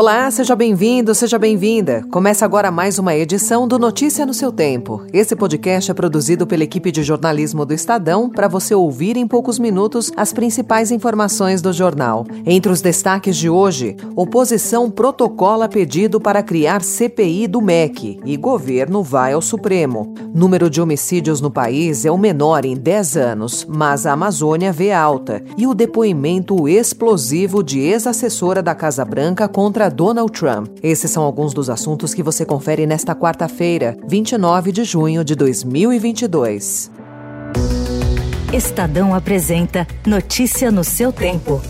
Olá, seja bem-vindo, seja bem-vinda. Começa agora mais uma edição do Notícia no seu Tempo. Esse podcast é produzido pela equipe de jornalismo do Estadão para você ouvir em poucos minutos as principais informações do jornal. Entre os destaques de hoje, oposição protocola pedido para criar CPI do MEC e governo vai ao Supremo. Número de homicídios no país é o menor em 10 anos, mas a Amazônia vê alta. E o depoimento explosivo de ex-assessora da Casa Branca contra Donald Trump. Esses são alguns dos assuntos que você confere nesta quarta-feira, 29 de junho de 2022. Estadão apresenta Notícia no seu tempo.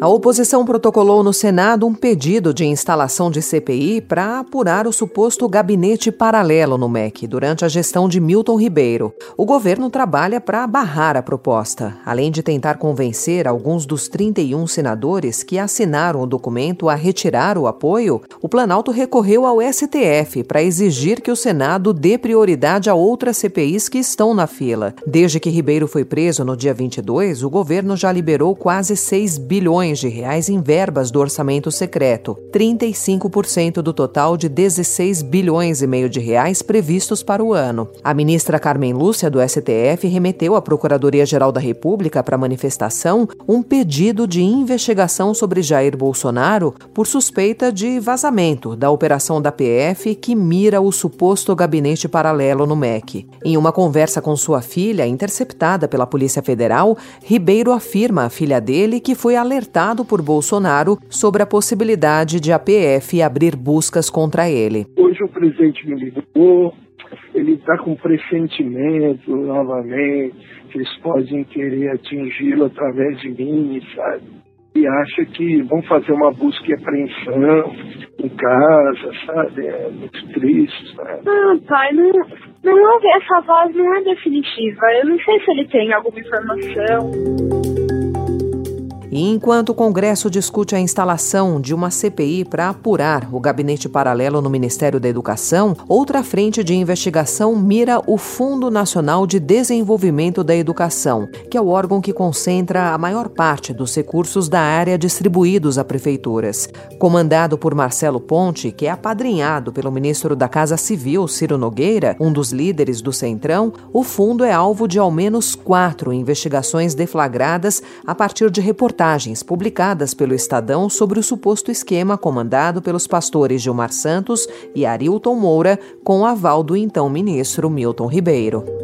A oposição protocolou no Senado um pedido de instalação de CPI para apurar o suposto gabinete paralelo no MEC durante a gestão de Milton Ribeiro. O governo trabalha para barrar a proposta, além de tentar convencer alguns dos 31 senadores que assinaram o documento a retirar o apoio. O Planalto recorreu ao STF para exigir que o Senado dê prioridade a outras CPIs que estão na fila. Desde que Ribeiro foi preso no dia 22, o governo já liberou quase 6 bilhões bilhões de reais em verbas do orçamento secreto, 35% do total de 16 bilhões e meio de reais previstos para o ano. A ministra Carmen Lúcia do STF remeteu à Procuradoria-Geral da República para manifestação um pedido de investigação sobre Jair Bolsonaro por suspeita de vazamento da operação da PF que mira o suposto gabinete paralelo no MEC. Em uma conversa com sua filha, interceptada pela Polícia Federal, Ribeiro afirma à filha dele que foi alertada alertado por Bolsonaro sobre a possibilidade de a PF abrir buscas contra ele. Hoje o presidente me ligou, ele está com pressentimento novamente que eles podem querer atingi-lo através de mim, sabe? E acha que vão fazer uma busca e apreensão em casa, sabe? É muito triste, sabe? Não, pai, não, não houve, essa voz não é definitiva. Eu não sei se ele tem alguma informação. E enquanto o Congresso discute a instalação de uma CPI para apurar o gabinete paralelo no Ministério da Educação, outra frente de investigação mira o Fundo Nacional de Desenvolvimento da Educação, que é o órgão que concentra a maior parte dos recursos da área distribuídos a prefeituras. Comandado por Marcelo Ponte, que é apadrinhado pelo ministro da Casa Civil, Ciro Nogueira, um dos líderes do Centrão, o fundo é alvo de ao menos quatro investigações deflagradas a partir de reportagens reportagens publicadas pelo Estadão sobre o suposto esquema comandado pelos pastores Gilmar Santos e Arilton Moura, com o aval do então ministro Milton Ribeiro.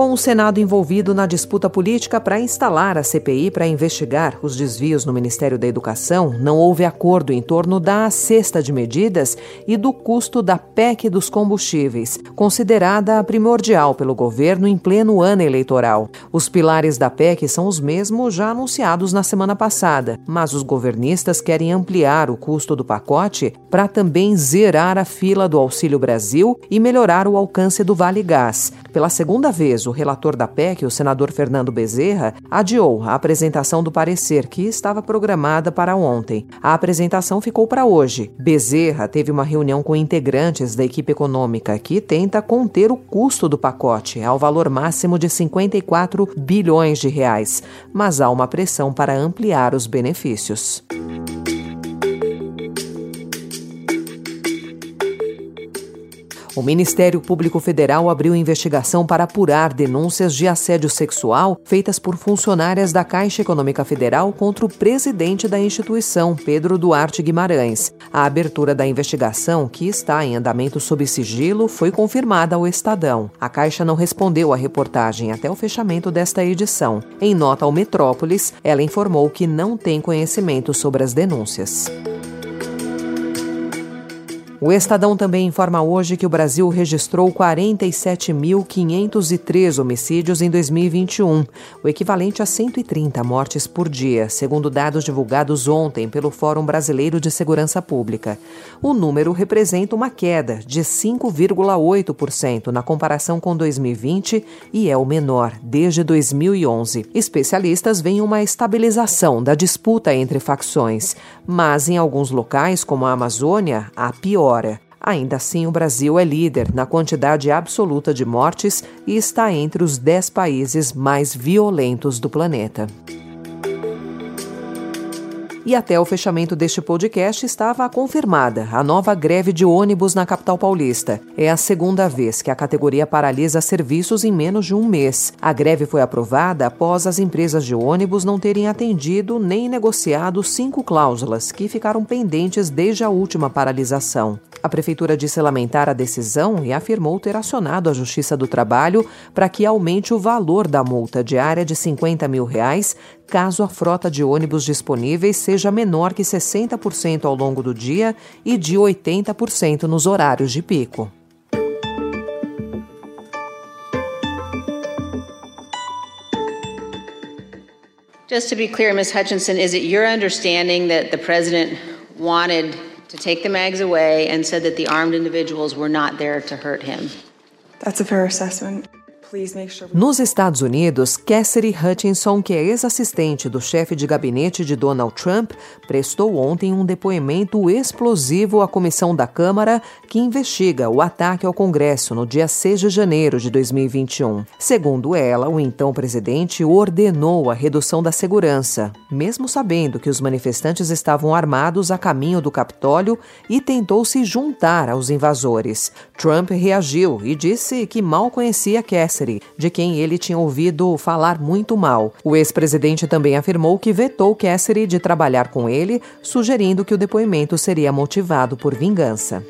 Com o Senado envolvido na disputa política para instalar a CPI para investigar os desvios no Ministério da Educação, não houve acordo em torno da cesta de medidas e do custo da PEC dos combustíveis, considerada primordial pelo governo em pleno ano eleitoral. Os pilares da PEC são os mesmos já anunciados na semana passada, mas os governistas querem ampliar o custo do pacote para também zerar a fila do Auxílio Brasil e melhorar o alcance do Vale Gás. Pela segunda vez, o relator da PEC, o senador Fernando Bezerra, adiou a apresentação do parecer, que estava programada para ontem. A apresentação ficou para hoje. Bezerra teve uma reunião com integrantes da equipe econômica que tenta conter o custo do pacote ao valor máximo de 54 bilhões de reais, mas há uma pressão para ampliar os benefícios. O Ministério Público Federal abriu investigação para apurar denúncias de assédio sexual feitas por funcionárias da Caixa Econômica Federal contra o presidente da instituição, Pedro Duarte Guimarães. A abertura da investigação, que está em andamento sob sigilo, foi confirmada ao Estadão. A Caixa não respondeu à reportagem até o fechamento desta edição. Em nota ao Metrópolis, ela informou que não tem conhecimento sobre as denúncias. O Estadão também informa hoje que o Brasil registrou 47.503 homicídios em 2021, o equivalente a 130 mortes por dia, segundo dados divulgados ontem pelo Fórum Brasileiro de Segurança Pública. O número representa uma queda de 5,8% na comparação com 2020 e é o menor desde 2011. Especialistas veem uma estabilização da disputa entre facções, mas em alguns locais, como a Amazônia, há pior Ainda assim, o Brasil é líder na quantidade absoluta de mortes e está entre os 10 países mais violentos do planeta. E até o fechamento deste podcast estava confirmada a nova greve de ônibus na capital paulista. É a segunda vez que a categoria paralisa serviços em menos de um mês. A greve foi aprovada após as empresas de ônibus não terem atendido nem negociado cinco cláusulas que ficaram pendentes desde a última paralisação. A prefeitura disse lamentar a decisão e afirmou ter acionado a Justiça do Trabalho para que aumente o valor da multa diária de 50 mil reais caso a frota de ônibus disponíveis seja menor que 60% ao longo do dia e de 80% nos horários de pico. Just to be clear, Ms. Hutchinson, is it your understanding that the president wanted to take the mags away and said that the armed individuals were not there to hurt him? That's a fair assessment. Nos Estados Unidos, Cassidy Hutchinson, que é ex-assistente do chefe de gabinete de Donald Trump, prestou ontem um depoimento explosivo à comissão da Câmara que investiga o ataque ao Congresso no dia 6 de janeiro de 2021. Segundo ela, o então presidente ordenou a redução da segurança, mesmo sabendo que os manifestantes estavam armados a caminho do Capitólio e tentou se juntar aos invasores. Trump reagiu e disse que mal conhecia Cassidy de quem ele tinha ouvido falar muito mal. O ex-presidente também afirmou que vetou Cassidy de trabalhar com ele, sugerindo que o depoimento seria motivado por vingança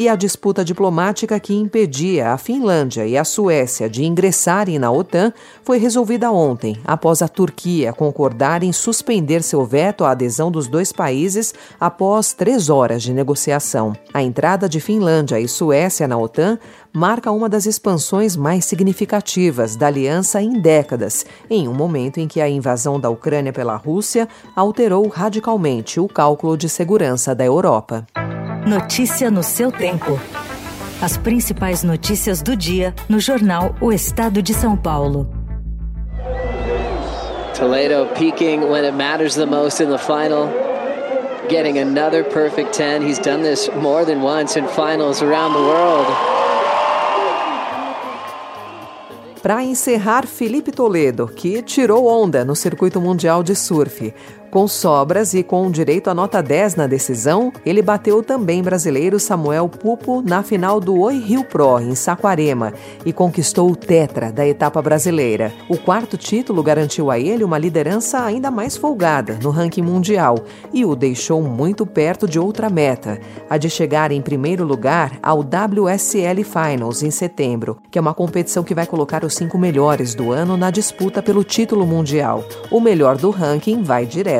e a disputa diplomática que impedia a Finlândia e a Suécia de ingressarem na OTAN foi resolvida ontem, após a Turquia concordar em suspender seu veto à adesão dos dois países após três horas de negociação. A entrada de Finlândia e Suécia na OTAN marca uma das expansões mais significativas da aliança em décadas, em um momento em que a invasão da Ucrânia pela Rússia alterou radicalmente o cálculo de segurança da Europa. Notícia no seu tempo. As principais notícias do dia no jornal O Estado de São Paulo. Toledo peaking when it matters the most in the final. Getting another perfect 10. He's done this more than once in finals around the world. Para encerrar, Felipe Toledo, que tirou onda no circuito mundial de surf. Com sobras e com direito a nota 10 na decisão, ele bateu também brasileiro Samuel Pupo na final do Oi Rio Pro, em Saquarema, e conquistou o tetra da etapa brasileira. O quarto título garantiu a ele uma liderança ainda mais folgada no ranking mundial e o deixou muito perto de outra meta, a de chegar em primeiro lugar ao WSL Finals em setembro, que é uma competição que vai colocar os cinco melhores do ano na disputa pelo título mundial. O melhor do ranking vai direto